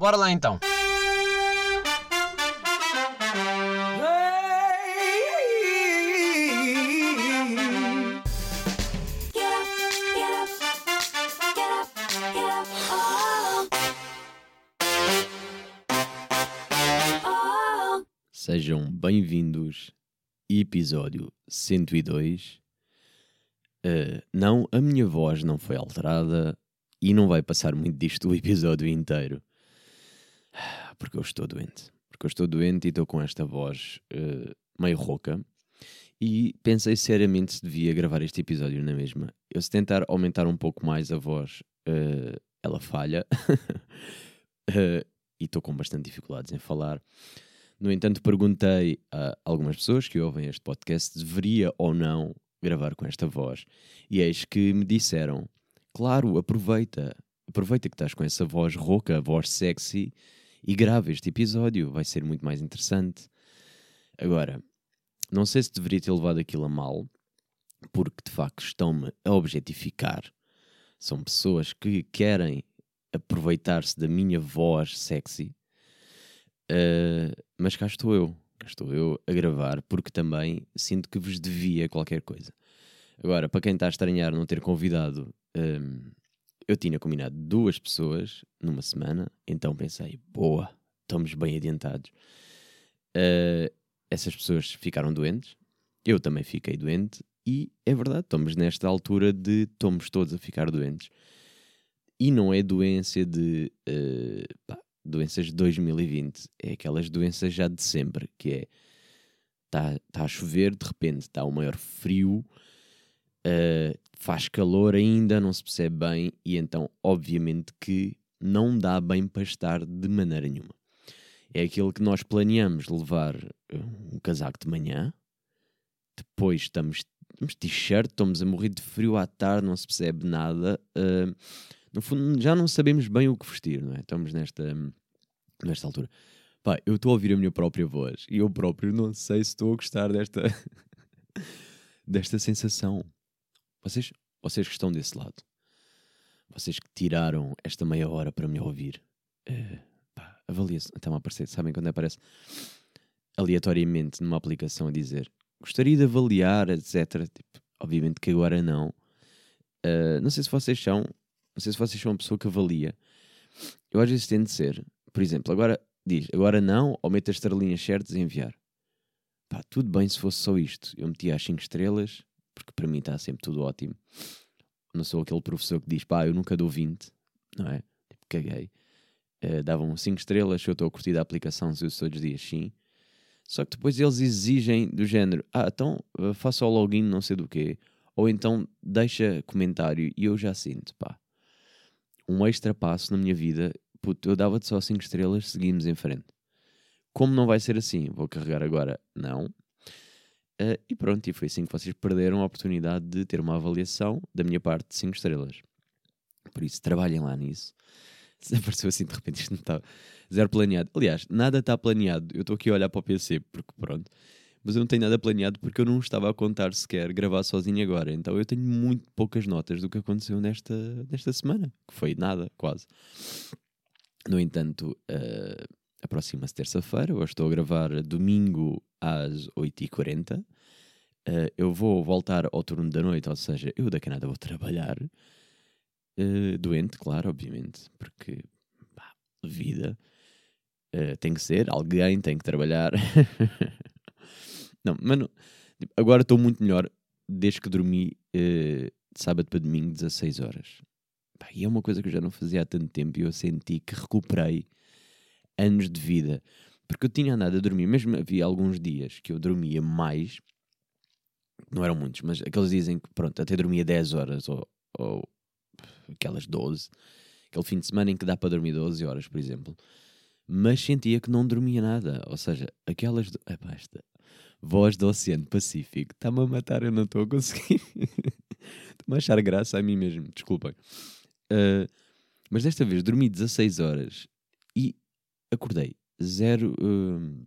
Bora lá então. Sejam bem-vindos, episódio 102. Uh, não, a minha voz não foi alterada e não vai passar muito disto o episódio inteiro. Porque eu estou doente. Porque eu estou doente e estou com esta voz uh, meio rouca. E pensei seriamente se devia gravar este episódio na mesma. Eu se tentar aumentar um pouco mais a voz, uh, ela falha. uh, e estou com bastante dificuldades em falar. No entanto, perguntei a algumas pessoas que ouvem este podcast se deveria ou não gravar com esta voz. E eis que me disseram: claro, aproveita, aproveita que estás com essa voz rouca, voz sexy, e grava este episódio, vai ser muito mais interessante. Agora, não sei se deveria ter levado aquilo a mal, porque de facto estão-me a objetificar. São pessoas que querem aproveitar-se da minha voz sexy, uh, mas cá estou eu, cá estou eu a gravar, porque também sinto que vos devia qualquer coisa. Agora, para quem está a estranhar não ter convidado um, eu tinha combinado duas pessoas numa semana, então pensei, boa, estamos bem adiantados. Uh, essas pessoas ficaram doentes, eu também fiquei doente, e é verdade, estamos nesta altura de estamos todos a ficar doentes. E não é doença de uh, pá, doenças de 2020, é aquelas doenças já de sempre, que é está tá a chover, de repente está o maior frio, uh, faz calor ainda, não se percebe bem, e então, obviamente, que não dá bem para estar de maneira nenhuma. É aquilo que nós planeamos levar eh, um casaco de manhã, depois estamos, estamos t-shirt, estamos a morrer de frio à tarde, não se percebe nada. Uh, no fundo, já não sabemos bem o que vestir, não é? Estamos nesta, nesta altura. Pá, eu estou a ouvir a minha própria voz e eu próprio não sei se estou a gostar desta, desta sensação. Vocês, vocês que estão desse lado, vocês que tiraram esta meia hora para me ouvir, uh, pá, avalia-se. A aparecer, sabem quando aparece aleatoriamente numa aplicação a dizer gostaria de avaliar, etc. Tipo, obviamente que agora não. Uh, não sei se vocês são, não sei se vocês são uma pessoa que avalia. Eu às vezes tento ser, por exemplo, agora diz, agora não, ou mete as estrelinhas certas e enviar. Pá, tudo bem se fosse só isto. Eu metia as 5 estrelas, porque para mim está sempre tudo ótimo. Não sou aquele professor que diz, pá, eu nunca dou 20, não é? Tipo, caguei. Uh, davam 5 estrelas, eu estou a curtir a aplicação se eu todos os dias, sim. Só que depois eles exigem do género, ah, então uh, faça o login não sei do quê, ou então deixa comentário e eu já sinto, pá. Um extra passo na minha vida, puto, eu dava-te só 5 estrelas, seguimos em frente. Como não vai ser assim? Vou carregar agora, não. Uh, e pronto, e foi assim que vocês perderam a oportunidade de ter uma avaliação da minha parte de 5 estrelas. Por isso, trabalhem lá nisso. Se apareceu assim de repente, isto não está zero planeado. Aliás, nada está planeado. Eu estou aqui a olhar para o PC, porque pronto. Mas eu não tenho nada planeado porque eu não estava a contar sequer gravar sozinho agora. Então eu tenho muito poucas notas do que aconteceu nesta, nesta semana, que foi nada, quase. No entanto, uh, aproxima-se terça-feira, hoje estou a gravar domingo às 8h40. Uh, eh, eu vou voltar ao turno da noite, ou seja, eu daqui a nada vou trabalhar. Uh, doente, claro, obviamente, porque pá, vida uh, tem que ser, alguém tem que trabalhar. não, mano, tipo, agora estou muito melhor desde que dormi de sábado para domingo, 16 horas. Pá, e é uma coisa que eu já não fazia há tanto tempo e eu senti que recuperei anos de vida. Porque eu tinha andado a dormir, mesmo havia alguns dias que eu dormia mais, não eram muitos, mas aqueles dizem que pronto, até dormia 10 horas ou, ou aquelas 12, aquele fim de semana em que dá para dormir 12 horas, por exemplo, mas sentia que não dormia nada, ou seja, aquelas. Epá, esta voz do Oceano Pacífico está-me a matar, eu não estou a conseguir. Estou-me a achar graça a mim mesmo, desculpem. Uh, mas desta vez dormi 16 horas e acordei zero. Uh,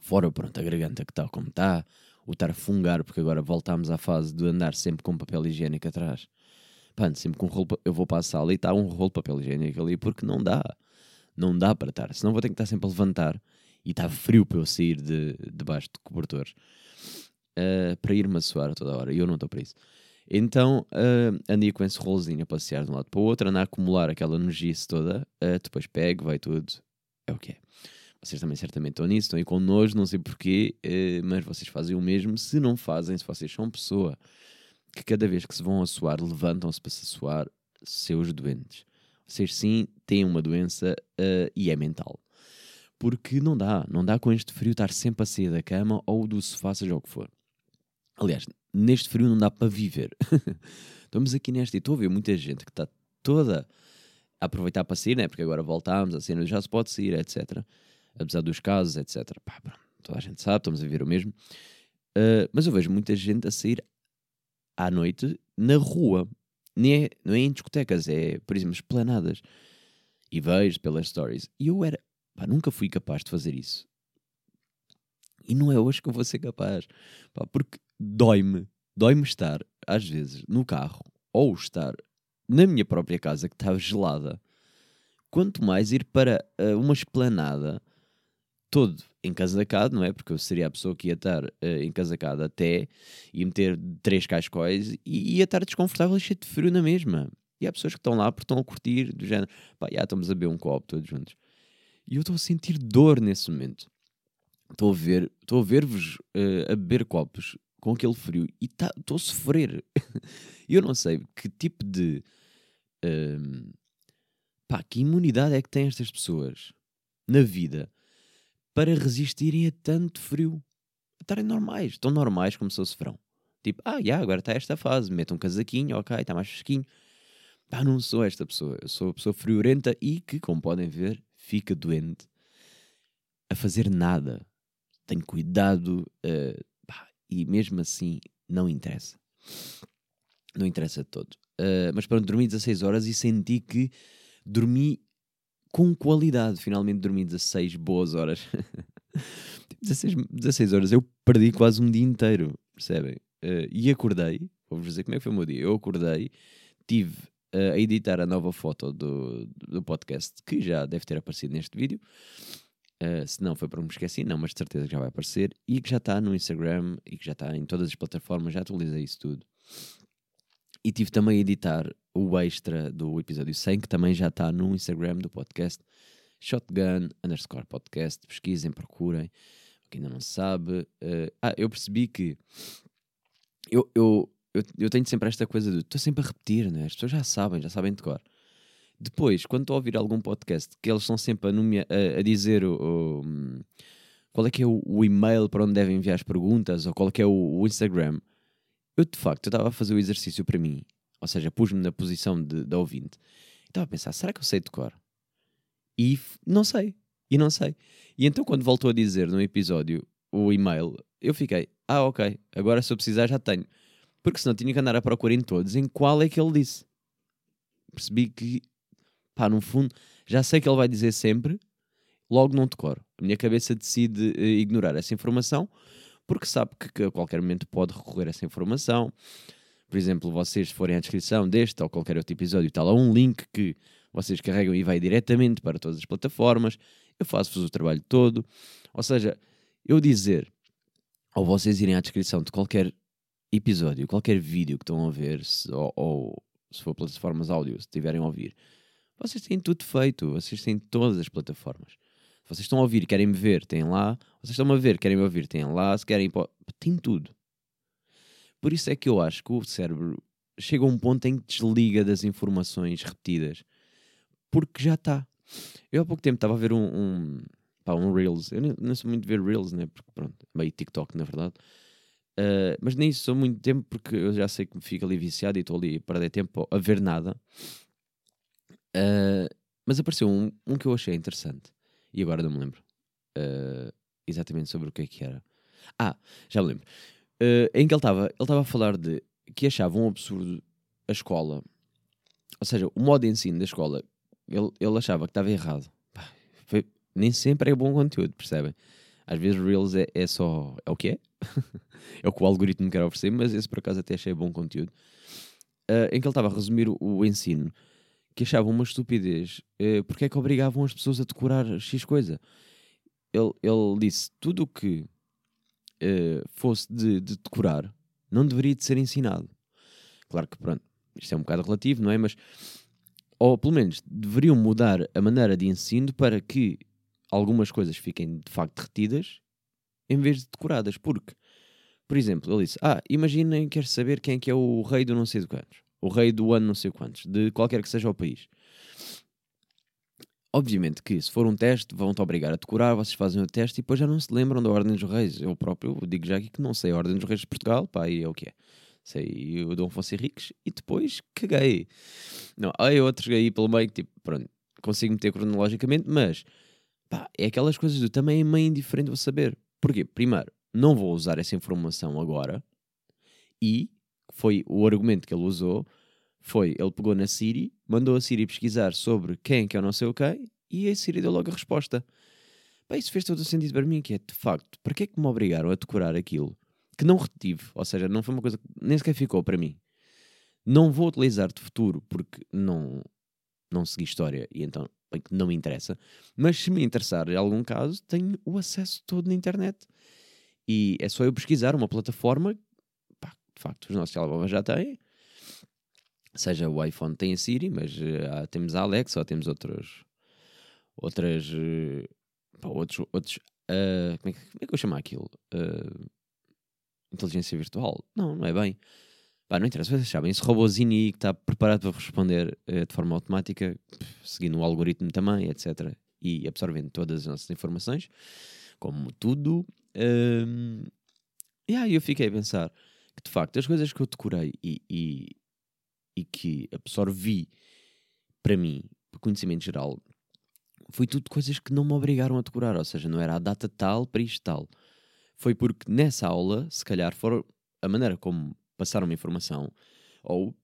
fora, pronto, a garganta que está como está, o estar a fungar, porque agora voltámos à fase de andar sempre com papel higiênico atrás. Pá, sempre com rolo, eu vou para a sala e está um rolo de papel higiênico ali, porque não dá. Não dá para estar. Senão vou ter que estar sempre a levantar e está frio para eu sair de, debaixo de cobertores uh, para ir-me a suar toda hora. E eu não estou para isso. Então uh, andei com esse rolozinho a passear de um lado para o outro, andar a acumular aquela energia toda. Uh, depois pego, vai tudo. É o que é. Vocês também certamente estão nisso, estão aí com nojo, não sei porquê, uh, mas vocês fazem o mesmo. Se não fazem, se vocês são pessoa que cada vez que se vão a suar, levantam-se para se suar, seus doentes. Vocês sim têm uma doença uh, e é mental. Porque não dá, não dá com este frio estar sempre a sair da cama ou do sofá, seja o que for. Aliás, neste frio não dá para viver. Estamos aqui nesta e estou a ver muita gente que está toda aproveitar para sair, né? porque agora voltámos, a cena já se pode sair, etc. Apesar dos casos, etc. Pá, toda a gente sabe, estamos a ver o mesmo. Uh, mas eu vejo muita gente a sair à noite na rua. Nem é, não é em discotecas, é, por exemplo, esplanadas. E vejo pelas stories. E eu era. Pá, nunca fui capaz de fazer isso. E não é hoje que eu vou ser capaz. Pá, porque dói-me. Dói-me estar, às vezes, no carro ou estar na minha própria casa que estava gelada. Quanto mais ir para uh, uma esplanada todo encasacado, não é? Porque eu seria a pessoa que ia estar uh, encasacada até e meter três cascóis e ia estar desconfortável e cheio de frio na mesma. E há pessoas que estão lá porque estão a curtir, do género, pá, já estamos a beber um copo todos juntos. E eu estou a sentir dor nesse momento. Estou a ver, estou a ver-vos uh, a beber copos com aquele frio e tá, estou tá, a sofrer. Eu não sei que tipo de. Uh, pá, que imunidade é que têm estas pessoas na vida para resistirem a tanto frio? A estarem normais, tão normais como se fosse verão. Tipo, ah, já, agora está esta fase, mete um casaquinho, ok, está mais fresquinho. Pá, não sou esta pessoa. Eu sou a pessoa friorenta e que, como podem ver, fica doente a fazer nada tenho cuidado uh, pá, e mesmo assim não interessa. Não interessa de todo. Uh, mas pronto, dormi 16 horas e senti que dormi com qualidade. Finalmente dormi 16 boas horas. 16, 16 horas, eu perdi quase um dia inteiro, percebem? Uh, e acordei, vou-vos dizer como é que foi o meu dia. Eu acordei, tive uh, a editar a nova foto do, do podcast, que já deve ter aparecido neste vídeo. Uh, se não foi para me esquecer, não, mas de certeza que já vai aparecer e que já está no Instagram e que já está em todas as plataformas, já atualizei isso tudo. E tive também a editar o extra do episódio 100, que também já está no Instagram do podcast Shotgun underscore podcast. Pesquisem, procurem. Quem ainda não sabe. Uh, ah, eu percebi que eu, eu, eu, eu tenho sempre esta coisa de estou sempre a repetir, né? as pessoas já sabem, já sabem de cor. Depois, quando estou a ouvir algum podcast que eles estão sempre a, a, a dizer o, o, qual é que é o, o, e-mail para onde devem enviar as perguntas ou qual é que é o, Instagram, eu de facto estava a fazer o exercício para mim, ou seja, pus-me na posição de, de ouvinte, estava a pensar, será que eu sei de cor? E não sei, e não sei. E então quando voltou a dizer no episódio o e-mail, eu fiquei, ah ok, agora se eu precisar já tenho. Porque senão tinha que andar a procurar em todos em qual é que ele disse. Percebi que pá, no fundo, já sei que ele vai dizer sempre, logo não decoro. A minha cabeça decide uh, ignorar essa informação porque sabe que, a qualquer momento pode recorrer a essa informação. Por exemplo, vocês forem à descrição deste ou qualquer outro episódio, está lá um link que vocês carregam e vai diretamente para todas as plataformas. Eu faço-vos o trabalho todo. Ou seja, eu dizer, ou vocês irem à descrição de qualquer episódio, qualquer vídeo que estão a ver, se, ou, ou se for plataformas áudio, se estiverem a ouvir, vocês têm tudo feito, vocês têm todas as plataformas. Vocês estão a ouvir querem me ver, têm lá. Vocês estão a ver, querem me ouvir, têm lá. Se querem, tem tudo. Por isso é que eu acho que o cérebro chega a um ponto em que desliga das informações repetidas. Porque já está. Eu há pouco tempo estava a ver um, um, pá, um Reels. Eu não, sou muito ver Reels, né? Porque pronto, meio TikTok na verdade. Uh, mas nem isso sou muito tempo porque eu já sei que me fico ali viciado e estou ali a perder tempo a ver nada. Uh, mas apareceu um, um que eu achei interessante. E agora não me lembro uh, exatamente sobre o que é que era. Ah, já me lembro. Uh, em que ele estava ele estava a falar de que achava um absurdo a escola. Ou seja, o modo de ensino da escola, ele, ele achava que estava errado. Foi, nem sempre é bom conteúdo, percebem? Às vezes Reels é, é só. É o que é? é o que o algoritmo quer oferecer, mas esse por acaso até achei bom conteúdo. Uh, em que ele estava a resumir o, o ensino que achavam uma estupidez uh, porque é que obrigavam as pessoas a decorar X coisa. Ele, ele disse: tudo o que uh, fosse de, de, decorar não deveria de ser ensinado. Claro que, pronto, isto é um bocado relativo, não é? Mas, ou pelo menos, deveriam mudar a maneira de ensino para que algumas coisas fiquem de facto retidas em vez de decoradas. Porque, por exemplo, ele disse: Ah, imaginem, quer saber quem é que é o rei do não sei de quantos, o rei do ano não sei quantos, de qualquer que seja o país. Obviamente que se for um teste, vão-te obrigar a decorar, vocês fazem o teste e depois já não se lembram da Ordem dos Reis. Eu próprio digo já aqui que não sei a Ordem dos Reis de Portugal, pá, e é o que é. Sei o Dom Afonso Henriques e depois caguei. Não, há outros aí pelo meio que, tipo, pronto, consigo meter cronologicamente, mas, pá, é aquelas coisas do também é meio indiferente vou saber. Porquê? Primeiro, não vou usar essa informação agora e foi o argumento que ele usou foi, ele pegou na Siri, mandou a Siri pesquisar sobre quem que é o não sei o quê, e a Siri deu logo a resposta. Bem, isso fez todo o sentido para mim, que é, de facto, para que é que me obrigaram a decorar aquilo que não retive? Ou seja, não foi uma coisa que nem sequer ficou para mim. Não vou utilizar de futuro porque não, não segui história e então não me interessa. Mas se me interessar em algum caso, tenho o acesso todo na internet. E é só eu pesquisar uma plataforma, de facto, os nossos telemóveis já têm, seja o iPhone tem a Siri, mas uh, temos a Alexa ou temos outros, outras, uh, pá, outros, outros uh, como, é que, como, é que, eu chamo aquilo? inteligência virtual? Não, não é bem. Pá, não interessa, vocês sabem, esse robozinho que está preparado para responder de forma automática, seguindo o algoritmo também, etc. E absorvendo todas as nossas informações, como tudo. Um, e aí eu fiquei a pensar que de facto as coisas que eu decorei e, e e que absorvi para mim, por conhecimento geral, foi tudo coisas que não me obrigaram a decorar, ou seja, não era a data tal para isto tal. Foi porque nessa aula, se calhar, for a maneira como passaram a informação ou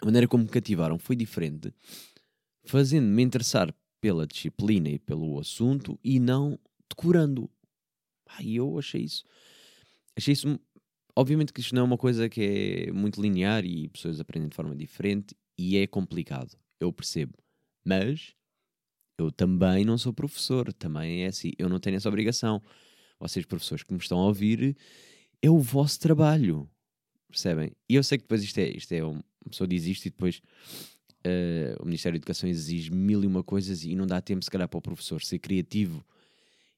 a maneira como me cativaram foi diferente, fazendo-me interessar pela disciplina e pelo assunto e não decorando. Ah, eu achei isso. Achei isso Obviamente que isto não é uma coisa que é muito linear e pessoas aprendem de forma diferente e é complicado, eu percebo. Mas eu também não sou professor, também é assim, eu não tenho essa obrigação. Vocês, professores que me estão a ouvir, é o vosso trabalho, percebem? E eu sei que depois isto é, isto é uma pessoa diz isto e depois uh, o Ministério da Educação exige mil e uma coisas e não dá tempo, se calhar, para o professor ser criativo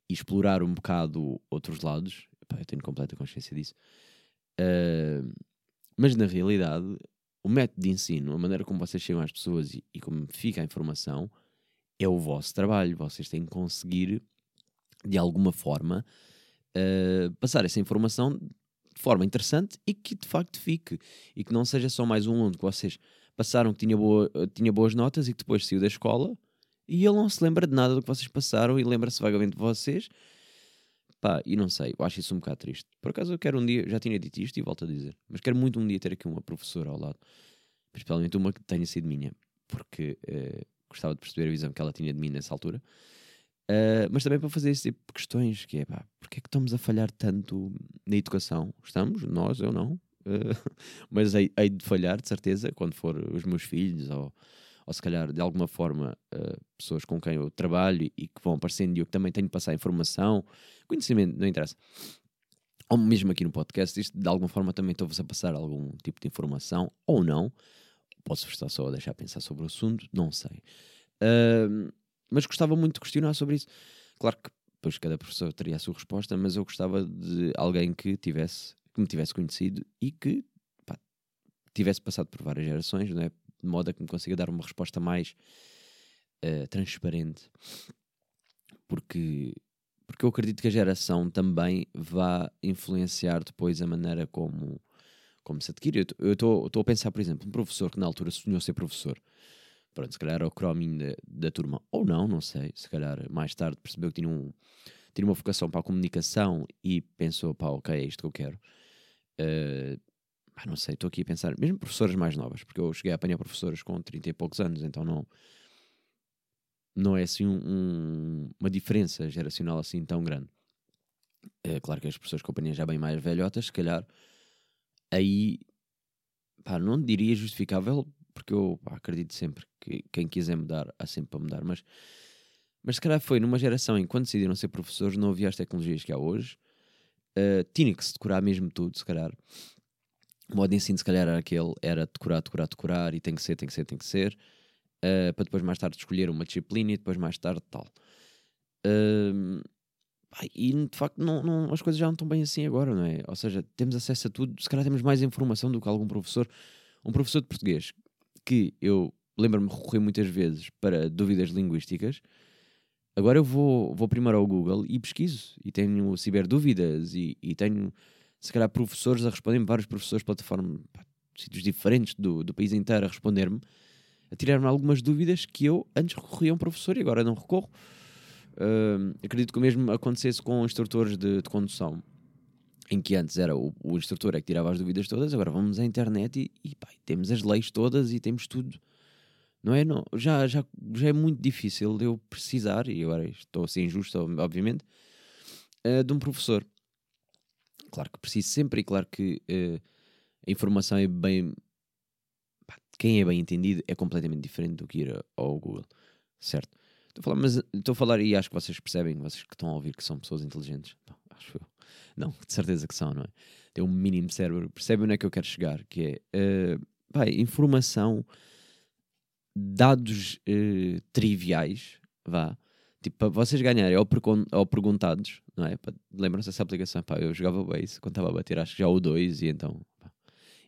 e explorar um bocado outros lados. Epá, eu tenho completa consciência disso. Mas na realidade, o método de ensino, a maneira como vocês chegam às pessoas e, e como fica a informação, é o vosso trabalho. Vocês têm que conseguir, de alguma forma, uh, passar essa informação de forma interessante e que de facto fique. E que não seja só mais um aluno que vocês passaram que tinha, boa, tinha boas notas e que depois saiu da escola e ele não se lembra de nada do que vocês passaram e lembra-se vagamente de vocês Pá, e não sei, eu acho isso um bocado triste. Por acaso eu quero um dia, já tinha dito isto e volto a dizer, mas quero muito um dia ter aqui uma professora ao lado, principalmente uma que tenha sido minha, porque uh, gostava de perceber a visão que ela tinha de mim nessa altura. Uh, mas também para fazer esse tipo de questões, que é pá, porque é que estamos a falhar tanto na educação? Estamos, nós, eu não, uh, mas hei, hei de falhar, de certeza, quando for os meus filhos ou ou se calhar de alguma forma uh, pessoas com quem eu trabalho e que vão aparecendo e eu também tenho de passar informação, conhecimento, não interessa. Ou mesmo aqui no podcast, isto de alguma forma também estou-vos a passar algum tipo de informação, ou não. Posso estar só a deixar pensar sobre o assunto, não sei. Uh, mas gostava muito de questionar sobre isso. Claro que depois cada professor teria a sua resposta, mas eu gostava de alguém que tivesse, que me tivesse conhecido e que pá, tivesse passado por várias gerações, não é? De modo a que me consiga dar uma resposta mais uh, transparente. Porque, porque eu acredito que a geração também vá influenciar depois a maneira como, como se adquire. Eu estou a pensar, por exemplo, um professor que na altura sonhou ser professor. Pronto, se calhar era o crominho da, da turma, ou não, não sei. Se calhar mais tarde percebeu que tinha, um, tinha uma vocação para a comunicação e pensou, pá, ok, é isto que eu quero. Uh, ah, não sei, estou aqui a pensar, mesmo professoras mais novas, porque eu cheguei a apanhar professoras com 30 e poucos anos, então não, não é assim um, um, uma diferença geracional assim tão grande. É claro que as pessoas que apanhei já bem mais velhotas, se calhar, aí, pá, não diria justificável porque eu pá, acredito sempre que quem quiser mudar, há sempre para mudar. Mas, mas se calhar foi numa geração em que quando decidiram ser professores não havia as tecnologias que há hoje. Uh, tinha que se decorar mesmo tudo, se calhar. O modo de ensino, se calhar, era aquele: era decorar, decorar, decorar, e tem que ser, tem que ser, tem que ser, uh, para depois mais tarde escolher uma disciplina e depois mais tarde tal. Uh, e de facto não, não, as coisas já não estão bem assim agora, não é? Ou seja, temos acesso a tudo, se calhar temos mais informação do que algum professor. Um professor de português que eu lembro-me recorrer muitas vezes para dúvidas linguísticas. Agora eu vou, vou primeiro ao Google e pesquiso. E tenho ciberdúvidas e, e tenho, se calhar, professores a responderem vários professores de plataforma, pá, sítios diferentes do, do país inteiro a responder-me, a tirar-me algumas dúvidas que eu antes recorria a um professor e agora não recorro. Uh, acredito que o mesmo acontecesse com instrutores de, de condução em que antes era o, o, instrutor é que tirava as dúvidas todas, agora vamos à internet e, e pá, temos as leis todas e temos tudo. Não é? Não, já, já, já é muito difícil eu precisar, e agora estou a ser injusto, obviamente, uh, de um professor. Claro que preciso sempre, e claro que uh, a informação é bem. Pá, quem é bem entendido é completamente diferente do que ir ao Google, certo? Estou a falar, mas estou a falar e acho que vocês percebem, vocês que estão a ouvir que são pessoas inteligentes. Não, acho eu. Não, de certeza que são, não é? Tem um mínimo cérebro, percebem onde é que eu quero chegar, que é uh, vai, informação, dados uh, triviais, vá, tipo, para vocês ganharem ao, ao perguntados, não é? Lembram-se dessa aplicação? Pá, eu jogava isso quando estava a bater, acho que já o 2 e então. Pá,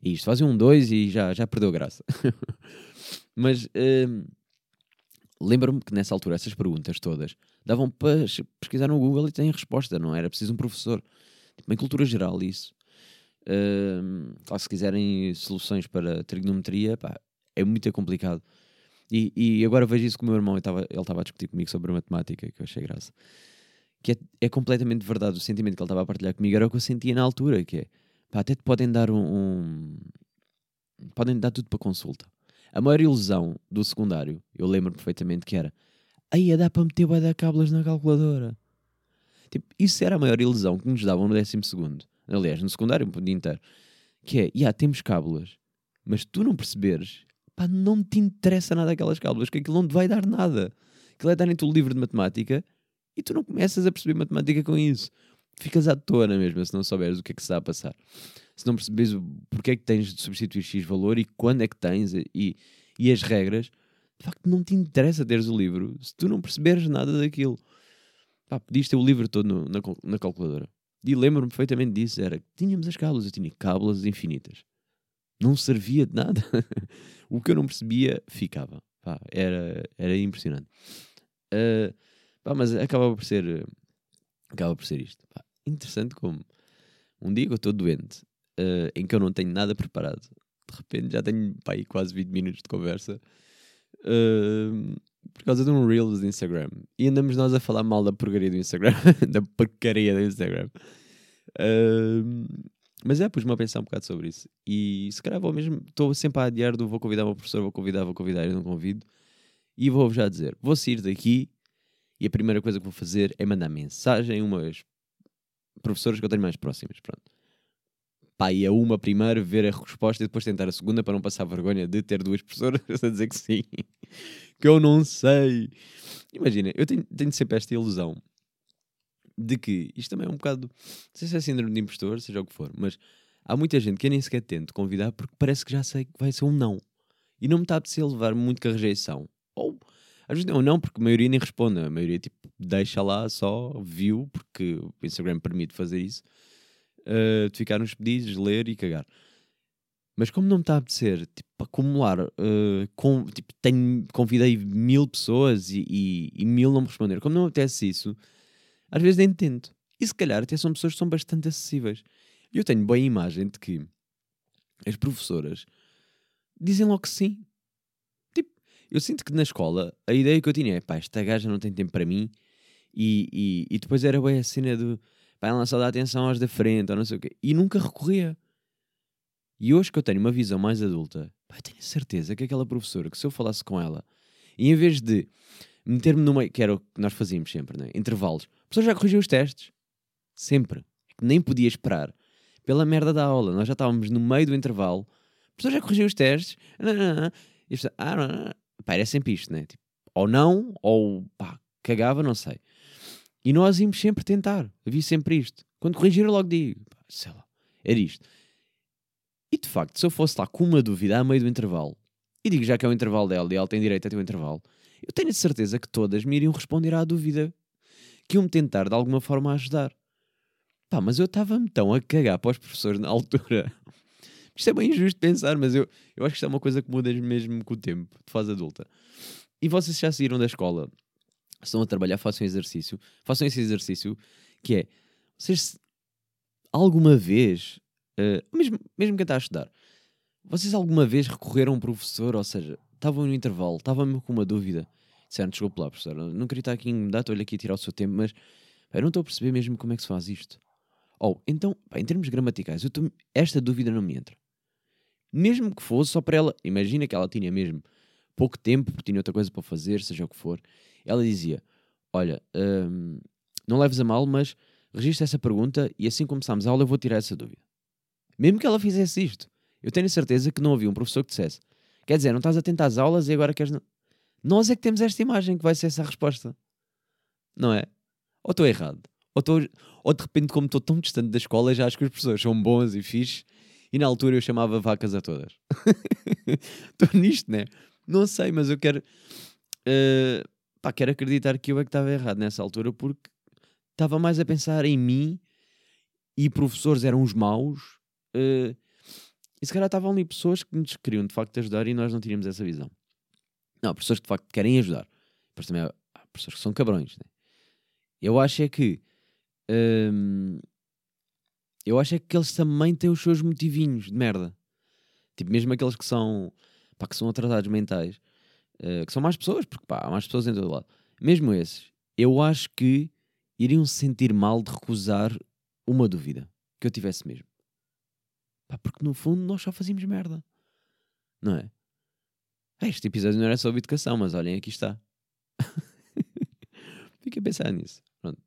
e isto, fazem um 2 e já, já perdeu graça. Mas uh, lembro-me que nessa altura essas perguntas todas davam para pesquisar no Google e têm resposta, não era preciso um professor. Tipo, em cultura geral, isso. Claro, se quiserem soluções para trigonometria, pá, é muito complicado. E, e agora vejo isso com o meu irmão, ele estava a discutir comigo sobre matemática, que eu achei graça. Que é, é, completamente verdade, o sentimento que ele estava a partilhar comigo era o que eu sentia na altura, que é, pá, até te podem dar um, um podem dar tudo para consulta. A maior ilusão do secundário, eu lembro perfeitamente que era aí dá para meter bué cábulas na calculadora. Tipo, isso era a maior ilusão que nos davam no décimo segundo. Aliás, no secundário, um dia inteiro. Que é, yeah, temos cábulas, mas tu não perceberes, pá, não te interessa nada aquelas cábulas, que aquilo não te vai dar nada. Aquilo é darem-te o livro de matemática e tu não começas a perceber matemática com isso. Ficas à toa na mesma se não souberes o que é que se está a passar. Se não percebes porque é que tens de substituir X valor e quando é que tens e, e as regras, de facto não te interessa teres o livro se tu não perceberes nada daquilo. Pá, podias ter o livro todo no, na, na calculadora. E lembro-me perfeitamente disso: era que tínhamos as cábulas, eu tinha cábulas infinitas. Não servia de nada. o que eu não percebia ficava. Pá, era, era impressionante. Uh, pá, mas acaba por ser. Acaba por ser isto. Pá, interessante como um dia que eu estou doente, uh, em que eu não tenho nada preparado, de repente já tenho pá, aí quase 20 minutos de conversa. Uh, por causa de um Reels do Instagram. E andamos nós a falar mal da porcaria do Instagram, da porcaria do Instagram. Uh, mas é, pus-me a pensar um bocado sobre isso. E se calhar vou mesmo, estou sempre a adiar do vou convidar uma professora, vou convidar, vou convidar, e não convido. E vou já dizer, vou sair daqui e a primeira coisa que vou fazer é mandar mensagem a umas professoras que eu tenho mais próximas. Pronto. Pá, a uma primeiro, ver a resposta e depois tentar a segunda para não passar vergonha de ter duas professoras a dizer que sim que eu não sei. Imagina, eu tenho, tenho sempre esta ilusão de que isto também é um bocado. Não sei se é síndrome de impostor, seja o que for, mas há muita gente que eu nem sequer tento convidar porque parece que já sei que vai ser um não. E não me está a apetecer levar muito com a rejeição. Ou às vezes não, não, porque a maioria nem responde. A maioria tipo, deixa lá só, viu, porque o Instagram permite fazer isso, uh, de ficar nos pedidos, ler e cagar. Mas como não me está a apetecer, tipo, acumular, uh, com, tipo, tenho, convidei mil pessoas e, e, e, mil não me responderam. Como não me apetece isso, às vezes nem tento. E se calhar até são pessoas que são bastante acessíveis. E eu tenho boa imagem de que as professoras dizem logo que sim. Tipo, eu sinto que na escola a ideia que eu tinha é pá, esta gaja não tem tempo para mim. E, e, e depois era bem a cena do pá, ela só dá atenção aos da frente ou não sei o quê. E nunca recorria. E hoje que eu tenho uma visão mais adulta, pá, tenho certeza que aquela professora, que se eu falasse com ela, e em vez de meter-me no meio, que era o que nós fazíamos sempre, né? intervalos, a pessoa já corrigiu os testes. Sempre. Nem podia esperar. Pela merda da aula. Nós já estávamos no meio do intervalo, a pessoa já corrigiu os testes, E isto, ah, não, não, pá, era sempre isto, né? Tipo, ou não, ou pá, cagava, não sei. E nós íamos sempre tentar. Havia sempre isto. Quando corrigir, eu logo digo, pá, sei lá, era isto. E de facto, se eu fosse lá com uma dúvida a meio do intervalo, e digo já que é o intervalo dela e ela tem direito a ter o intervalo, eu tenho a certeza que todas me iriam responder à dúvida que iam-me tentar de alguma forma ajudar. Pá, mas eu estava-me tão a cagar para os professores na altura. Isto é bem injusto pensar, mas eu, eu acho que isto é uma coisa que muda mesmo com o tempo, de fase adulta. E vocês já saíram da escola, estão a trabalhar, façam exercício, façam esse exercício que é, vocês alguma vez, uh, mesmo, mesmo quem está a estudar, vocês alguma vez recorreram a um professor, ou seja, estavam no intervalo, estavam com uma dúvida, disseram, desculpe lá, professor, não queria estar aqui em dar, estou-lhe aqui a tirar o seu tempo, mas eu não estou a perceber mesmo como é que se faz isto. Ou, então, pá, em termos gramaticais, tô, esta dúvida não me entra. Mesmo que fosse só para ela, imagina que ela tinha mesmo pouco tempo, porque tinha outra coisa para fazer, seja o que for. Ela dizia: Olha, hum, não leves a mal, mas registra essa pergunta e assim começarmos a aula eu vou tirar essa dúvida. Mesmo que ela fizesse isto, eu tenho certeza que não havia um professor que dissesse: Quer dizer, não estás atento às aulas e agora queres. Nós é que temos esta imagem que vai ser essa resposta. Não é? Ou estou errado? Ou, tô, ou de repente, como estou tão distante da escola, já acho que os professores são bons e fixes, e na altura eu chamava vacas a todas. Estou nisto, né? Não sei, mas eu quero. Uh, pá, quero acreditar que eu é que estava errado nessa altura, porque estava mais a pensar em mim e professores eram os maus. Uh, e se calhar estavam ali pessoas que nos queriam de facto ajudar e nós não tínhamos essa visão. Não, pessoas que de facto querem ajudar. Depois também há pessoas que são cabrões. Né? Eu acho é que Hum, eu acho é que eles também têm os seus motivinhos de merda. Tipo, mesmo aqueles que são, pá, que são atrasados mentais, uh, que são mais pessoas, porque pá, há mais pessoas em todo lado. Mesmo esses, eu acho que iriam se sentir mal de recusar uma dúvida que eu tivesse mesmo. Pá, porque no fundo nós só fazíamos merda. Não é? Este episódio não era sobre educação, mas olhem, aqui está. Fiquem a pensar nisso. Pronto.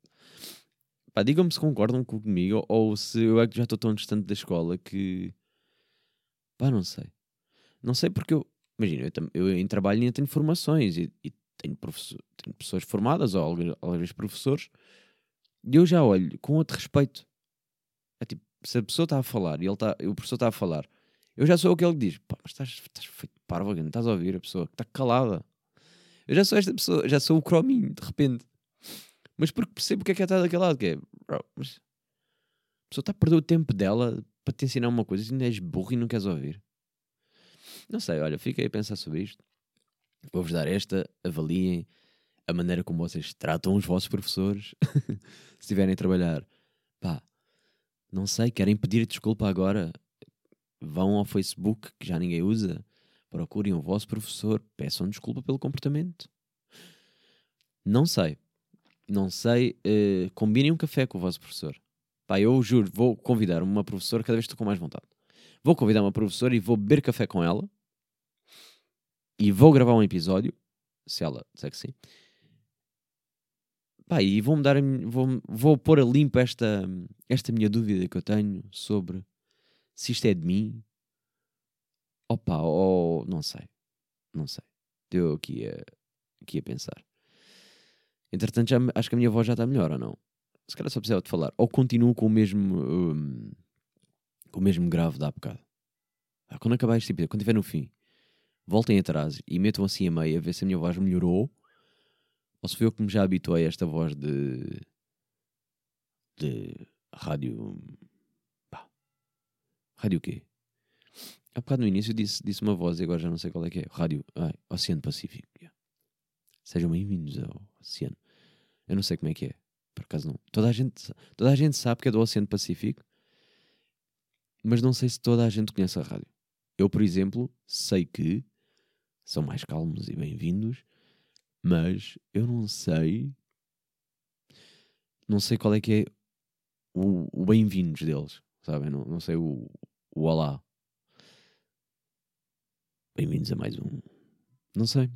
Pá, digam-me se concordam comigo ou se eu é que já estou tão distante da escola que. Pá, não sei. Não sei porque eu. Imagina, eu, eu em trabalho ainda tenho formações e, e tenho, professor, tenho pessoas formadas ou vezes professores e eu já olho com outro respeito. É tipo, se a pessoa está a falar e ele tá, o professor está a falar, eu já sou aquele que diz: pá, mas estás, estás feito parvo, não estás a ouvir a pessoa que está calada. Eu já sou esta pessoa, já sou o crominho, de repente. Mas porque percebo o que é que é daquele lado, que é, bro, mas a pessoa está a perder o tempo dela para te ensinar uma coisa e ainda és burro e não queres ouvir. Não sei, olha, fiquei a pensar sobre isto. Vou-vos dar esta, avaliem a maneira como vocês tratam os vossos professores. Se estiverem a trabalhar, pá, não sei, querem pedir desculpa agora, vão ao Facebook, que já ninguém usa, procurem o vosso professor, peçam desculpa pelo comportamento. Não sei, não sei, uh, combinem um café com o vosso professor. Pá, eu juro, vou convidar uma professora cada vez estou com mais vontade. Vou convidar uma professora e vou beber café com ela. E vou gravar um episódio, se ela disser que sim. Pá, e vou-me dar, vou, vou pôr a limpo esta, esta minha dúvida que eu tenho sobre se isto é de mim. Opa, ou não sei. Não sei. Estou aqui a, aqui a pensar. Entretanto, já, acho que a minha voz já está melhor ou não? Se calhar só precisava de falar. Ou continuo com o mesmo. Um, com o mesmo grave da bocado. Ah, quando acabar este episódio, quando estiver no fim, voltem atrás e metam assim a meia a ver se a minha voz melhorou ou se foi eu que me já habituei a esta voz de. de. rádio. Rádio quê? Há bocado no início disse, disse uma voz e agora já não sei qual é que é. Rádio. Ai, Oceano Pacífico. Yeah. Sejam bem-vindos ao oceano. Eu não sei como é que é, por acaso não. Toda a gente, toda a gente sabe que é do Oceano Pacífico, mas não sei se toda a gente conhece a rádio. Eu, por exemplo, sei que são mais calmos e bem-vindos, mas eu não sei. Não sei qual é que é o, o bem-vindos deles, sabem? Não, não sei o olá. Bem-vindos a mais um. Não sei.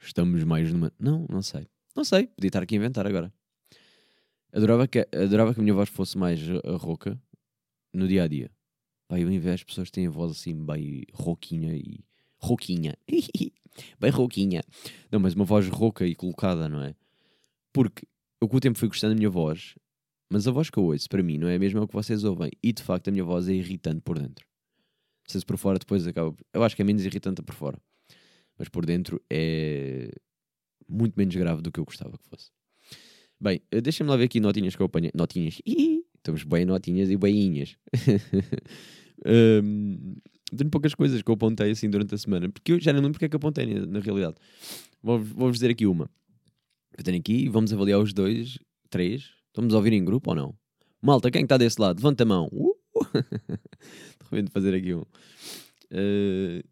Estamos mais numa. Não, não sei. Não sei. Podia estar aqui a inventar agora. Adorava que, adorava que a minha voz fosse mais rouca no dia a dia. Pá, eu invejo pessoas que têm a voz assim bem rouquinha e. rouquinha. bem rouquinha. Não, mas uma voz rouca e colocada, não é? Porque eu com o tempo fui gostando da minha voz, mas a voz que eu ouço para mim não é a mesma que vocês ouvem. E de facto a minha voz é irritante por dentro. Se por fora depois acaba. Eu acho que é menos irritante por fora. Mas por dentro é muito menos grave do que eu gostava que fosse. Bem, eh, deixa-me lá ver aqui notinhas que eu apanhei. Notinhas. Estamos bem notinhas e beinhas. um, tenho poucas coisas que eu apontei assim durante a semana. Porque eu já não lembro porque é que apontei na, na realidade. Vou-vos vou dizer aqui uma. Eu tenho aqui e vamos avaliar os dois, três. Estamos a ouvir em grupo ou não? Malta, quem está desse lado? Levanta a mão. Uh! de fazer aqui um. Uh,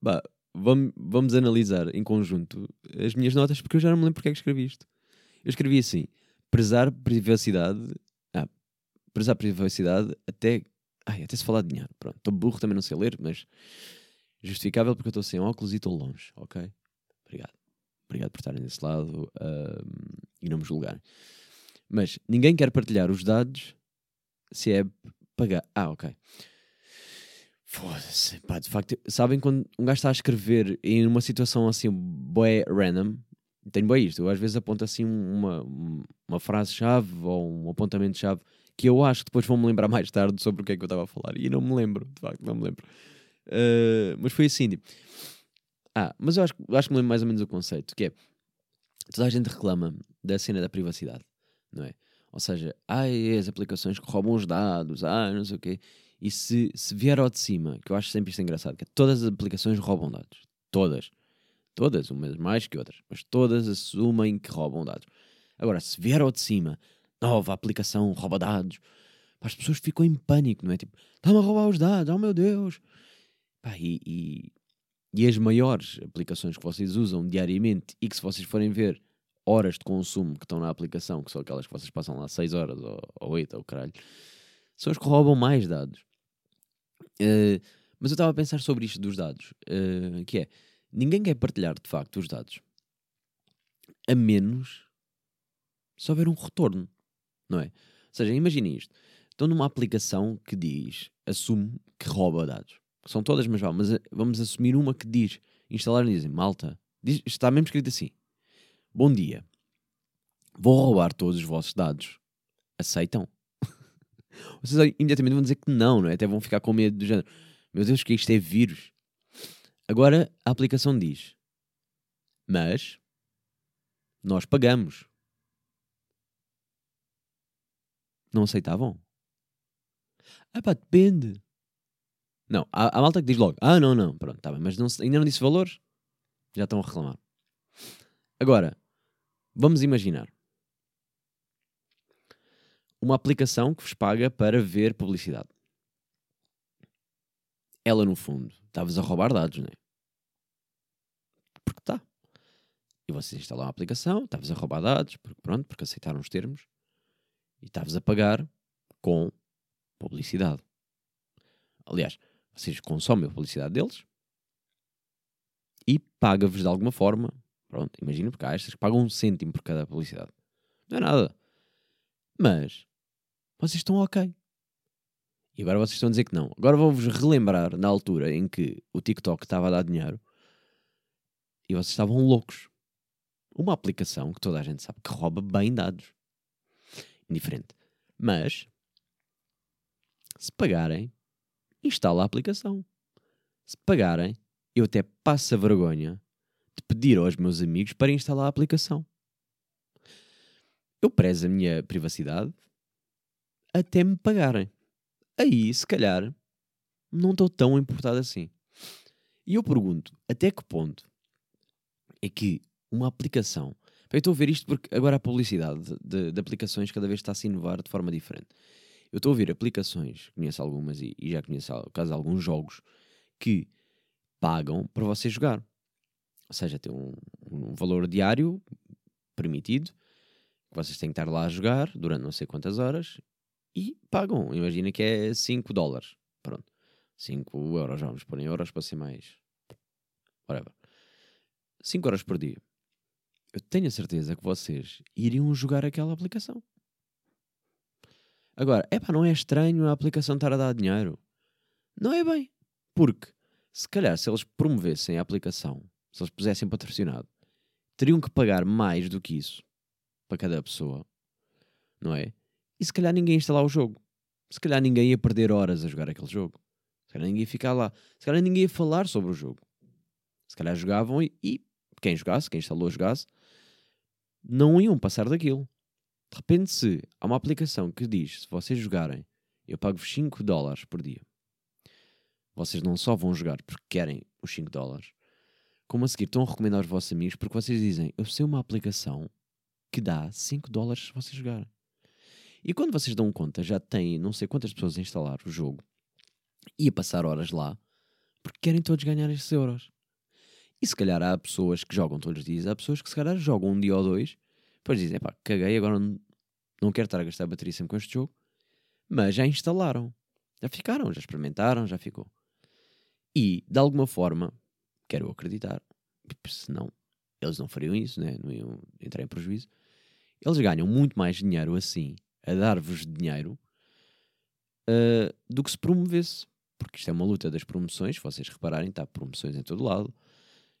bah, vamos, vamos analisar em conjunto as minhas notas porque eu já não me lembro porque é que escrevi isto. Eu escrevi assim: prezar privacidade. Ah, prezar privacidade até. Ai, até se falar de dinheiro. Pronto, estou burro, também não sei ler, mas justificável porque eu estou sem óculos e estou longe, ok? Obrigado. Obrigado por estarem desse lado e não me julgarem. Mas ninguém quer partilhar os dados se é pagar. Ah, ok. Foda-se. Pá, de facto, sabem quando um gajo está a escrever em uma situação assim, boé random, tenho bem isto. Eu às vezes aponto assim uma, uma frase-chave ou um apontamento-chave que eu acho que depois vão-me lembrar mais tarde sobre o que é que eu estava a falar. E não me lembro, de facto, não me lembro. Uh, mas foi assim, tipo... Ah, mas eu acho, acho que me lembro mais ou menos o conceito, que é... Toda a gente reclama da cena da privacidade, não é? Ou seja, ai, as aplicações que roubam os dados, ah, não sei o quê. E se, se vier ao de cima, que eu acho sempre isto engraçado, que é todas as aplicações roubam dados. Todas. Todas, umas mais que outras, mas todas assumem que roubam dados. Agora, se vier ao de cima, nova aplicação rouba dados, pá, as pessoas ficam em pânico, não é? Tipo, está-me a roubar os dados, oh meu Deus! Pá, e, e, e, as maiores aplicações que vocês usam diariamente e que, se vocês forem ver horas de consumo que estão na aplicação, que são aquelas que vocês passam lá 6 horas ou, ou 8 ou caralho, são as que roubam mais dados. Uh, mas eu estava a pensar sobre isto dos dados, uh, que é ninguém quer partilhar de facto os dados a menos se houver um retorno, não é? Ou seja, imagine isto: estão numa aplicação que diz, assume que rouba dados. São todas, mas vamos, vamos assumir uma que diz, instalar e dizem, malta, diz, está mesmo escrito assim: Bom dia, vou roubar todos os vossos dados. Aceitam? Vocês imediatamente vão dizer que não, não é? Até vão ficar com medo do género. Meu Deus, que isto é vírus. Agora a aplicação diz: Mas nós pagamos. Não aceitavam? Ah pá, depende. Não, há, há malta que diz logo: Ah, não, não, pronto, tá bem, mas não, ainda não disse valores? Já estão a reclamar. Agora, vamos imaginar uma aplicação que vos paga para ver publicidade. Ela, no fundo, Estavas a roubar dados, não é? Porque está. E vocês instalam a aplicação, estavas a roubar dados, porque pronto, porque aceitaram os termos, e estavas a pagar com publicidade. Aliás, vocês consomem a publicidade deles e paga-vos de alguma forma. Pronto, imagina, porque há estas que pagam um cêntimo por cada publicidade. Não é nada. Mas vocês estão ok. E agora vocês estão a dizer que não. Agora vou-vos relembrar na altura em que o TikTok estava a dar dinheiro e vocês estavam loucos. Uma aplicação que toda a gente sabe que rouba bem dados. Indiferente. Mas, se pagarem, instala a aplicação. Se pagarem, eu até passo a vergonha de pedir aos meus amigos para instalar a aplicação. Eu prezo a minha privacidade até me pagarem aí se calhar não estou tão importado assim. E eu pergunto, até que ponto é que uma aplicação. Eu estou a ver isto porque agora a publicidade de, de aplicações cada vez está a se inovar de forma diferente. Eu estou a ver aplicações, conheço algumas e, e já conheço caso alguns jogos que pagam para você jogar. Seja, tem um, um valor diário permitido que vocês têm que estar lá a jogar durante não sei quantas horas e pagam. Imagina que é 5 dólares. Pronto. 5 euros, vamos pôr em euros para ser mais. Whatever. 5 horas por dia. Eu tenho a certeza que vocês iriam jogar aquela aplicação. Agora, é pá, não é estranho a aplicação estar a dar dinheiro. Não é bem. Porque, se calhar, se eles promovessem a aplicação, se eles pusessem patrocinado, teriam que pagar mais do que isso para cada pessoa, não é? E se calhar ninguém ia instalar o jogo. Se calhar ninguém ia perder horas a jogar aquele jogo. Se calhar ninguém ia ficar lá. Se calhar ninguém ia falar sobre o jogo. Se calhar jogavam e, e quem jogasse, quem instalou jogasse, não iam passar daquilo. De repente, se há uma aplicação que diz: se vocês jogarem, eu pago-vos 5 dólares por dia, vocês não só vão jogar porque querem os 5 dólares, como a seguir estão a recomendar aos vossos amigos porque vocês dizem: eu sei uma aplicação que dá 5 dólares se vocês jogarem. E quando vocês dão conta, já têm não sei quantas pessoas a instalar o jogo e a passar horas lá porque querem todos ganhar estes euros. E se calhar há pessoas que jogam todos os dias, há pessoas que se calhar jogam um dia ou dois, depois dizem, pá, caguei, agora não, quero estar a gastar bateria sempre com este jogo, mas já instalaram, já ficaram, já experimentaram, já ficou. E, de alguma forma, quero acreditar, senão eles não fariam isso, né? não iam entrar em prejuízo, eles ganham muito mais dinheiro assim, a dar-vos dinheiro, uh, do que se promovesse. Porque isto é uma luta das promoções, se vocês repararem, está promoções em todo lado,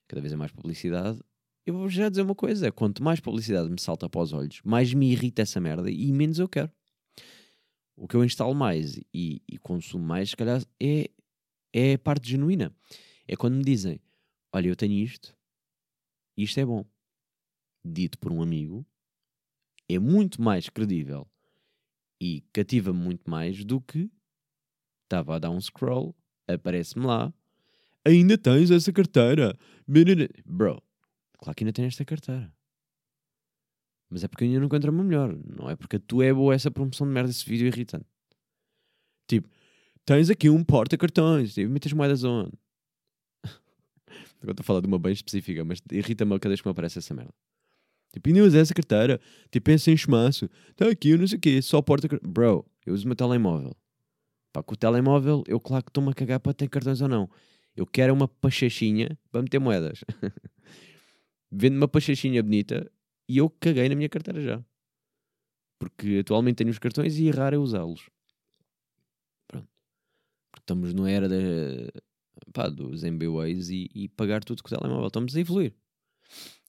cada vez é mais publicidade. Eu vou já dizer uma coisa: quanto mais publicidade me salta para os olhos, mais me irrita essa merda e menos eu quero. O que eu instalo mais e, e consumo mais, se calhar, é, é a parte genuína. É quando me dizem: Olha, eu tenho isto, isto é bom. Dito por um amigo, é muito mais credível e cativa-me muito mais do que estava a dar um scroll, aparece-me lá Ainda tens essa carteira? Bro, claro que ainda tens esta carteira. Mas é porque eu ainda não encontro uma melhor. Não é porque tu é boa essa promoção de merda, esse vídeo irritante. Tipo, tens aqui um porta-cartões. Tipo, metes moedas onde? Agora estou a falar de uma bem específica, mas irrita-me cada vez que me aparece essa merda. Tipo, ainda usas essa carteira. Tipo, pensa em chamaço. Está aqui, não sei o quê, só porta-cartões. Bro, eu uso o meu telemóvel. Pá, com o telemóvel, eu claro que estou-me a cagar para ter cartões ou não. Eu quero uma pachachinha para meter moedas. Vendo uma pachachinha bonita e eu caguei na minha carteira já. Porque atualmente tenho os cartões e errar é usá-los. Pronto. Porque estamos na era de, pá, dos MBWays e, e pagar tudo com o telemóvel. Estamos a evoluir.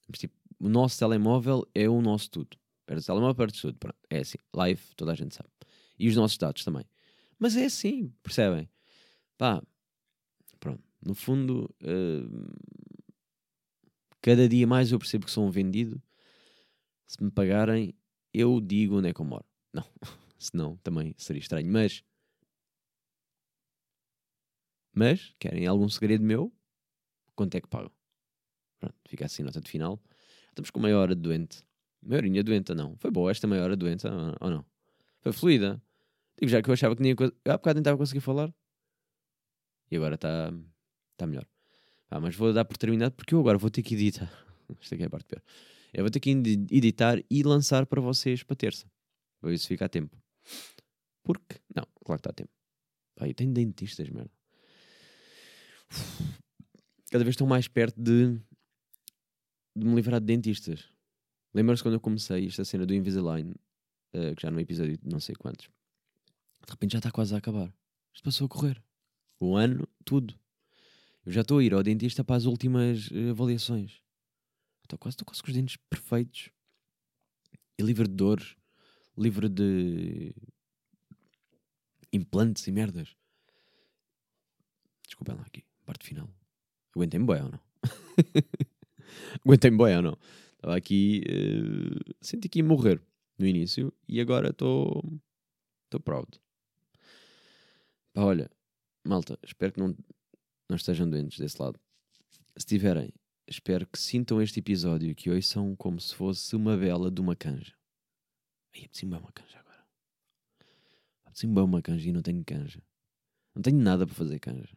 Mas, tipo, o nosso telemóvel é o nosso tudo. Do telemóvel, perto de tudo. Pronto. É assim. Live, toda a gente sabe. E os nossos dados também. Mas é assim, percebem? Pá, pronto. No fundo, uh, cada dia mais eu percebo que sou um vendido. Se me pagarem, eu digo onde é que eu moro. Não, senão também seria estranho. Mas, mas, querem algum segredo meu? Quanto é que pagam? Pronto, fica assim, nota de final. Estamos com meia hora de doente. Meia horinha doente, não. Foi boa esta meia hora doente, ou não? Foi fluida. Digo já que eu achava que tinha coisa. Há bocado tentava conseguir falar. E agora está Está melhor. Ah, mas vou dar por terminado porque eu agora vou ter que editar. Isto aqui é a parte pior. Eu vou ter que editar e lançar para vocês para terça. Vou ver se fica a tempo. Porque, não, claro que está a tempo. Pai, eu tenho dentistas, merda. Cada vez estou mais perto de, de me livrar de dentistas. Lembram-se quando eu comecei esta cena do Invisalign, uh, que já no episódio não sei quantos. De repente já está quase a acabar. Isto passou a correr. O ano, tudo. Eu já estou a ir ao dentista para as últimas uh, avaliações. Estou quase, estou quase com os dentes perfeitos. E livre de dores, livre de implantes e merdas. Desculpem lá aqui, parte final. Aguentem-me bem ou não? Aguentem-me bem ou não? Estava aqui, uh, senti que ia morrer no início e agora estou estou proud. Pá, olha, malta, espero que não, não estejam doentes desse lado. Se tiverem, espero que sintam este episódio que hoje são como se fosse uma vela de uma canja. Aí, apetece-me bem uma canja agora. Apetece-me bem uma canja e não tenho canja. Não tenho nada para fazer canja.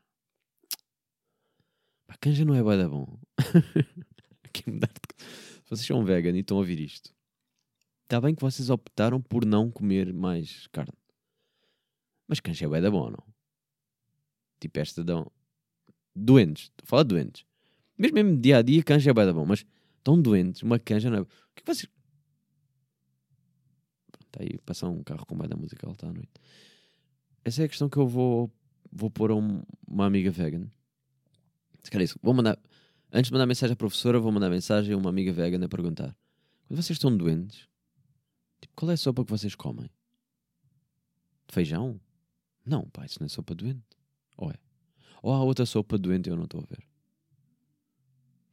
A canja não é bué da bom. Se vocês são vegan e estão a ouvir isto, está bem que vocês optaram por não comer mais carne. Mas canja é bué da bom, não? Tipo esta dão doentes, fala doentes. Mesmo, mesmo dia a dia, canja é bem bom, mas tão doentes, uma canja não é. O que é que vocês. Está aí, passar um carro com banda musical, está à noite. Essa é a questão que eu vou vou pôr um- uma amiga vegan. É isso. Vou mandar. Antes de mandar mensagem à professora, vou mandar mensagem a uma amiga vegan a perguntar: quando vocês estão doentes, tipo, qual é a sopa que vocês comem? Feijão? Não, pá, isso não é sopa doente. Ou é? Ou há outra sopa doente e eu não estou a ver?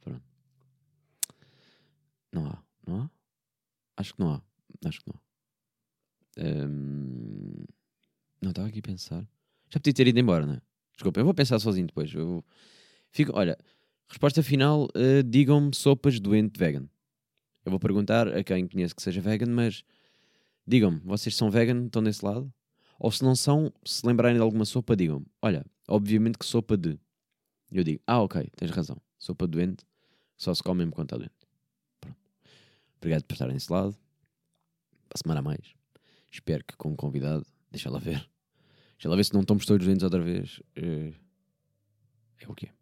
Pronto. Não há. Não há? Acho que não há. Acho que não há. Hum, Não, estava aqui a pensar. Já podia ter ido embora, não é? Desculpa, eu vou pensar sozinho depois. Eu vou- Fico... Olha, resposta final: eh, digam-me sopas doente vegan. Eu vou perguntar a quem conheço que seja vegan, mas digam-me, vocês são vegan, estão desse lado? Ou se não são, se lembrarem de alguma sopa, digam-me: olha, obviamente que sopa de. Eu digo: ah, ok, tens razão. Sopa doente só se come mesmo quando está doente. Pronto. Obrigado por estarem desse lado. Para a semana a mais. Espero que com convidado, deixa lá ver. Deixa lá ver se não estamos todos doentes outra vez. Eh, É o que é.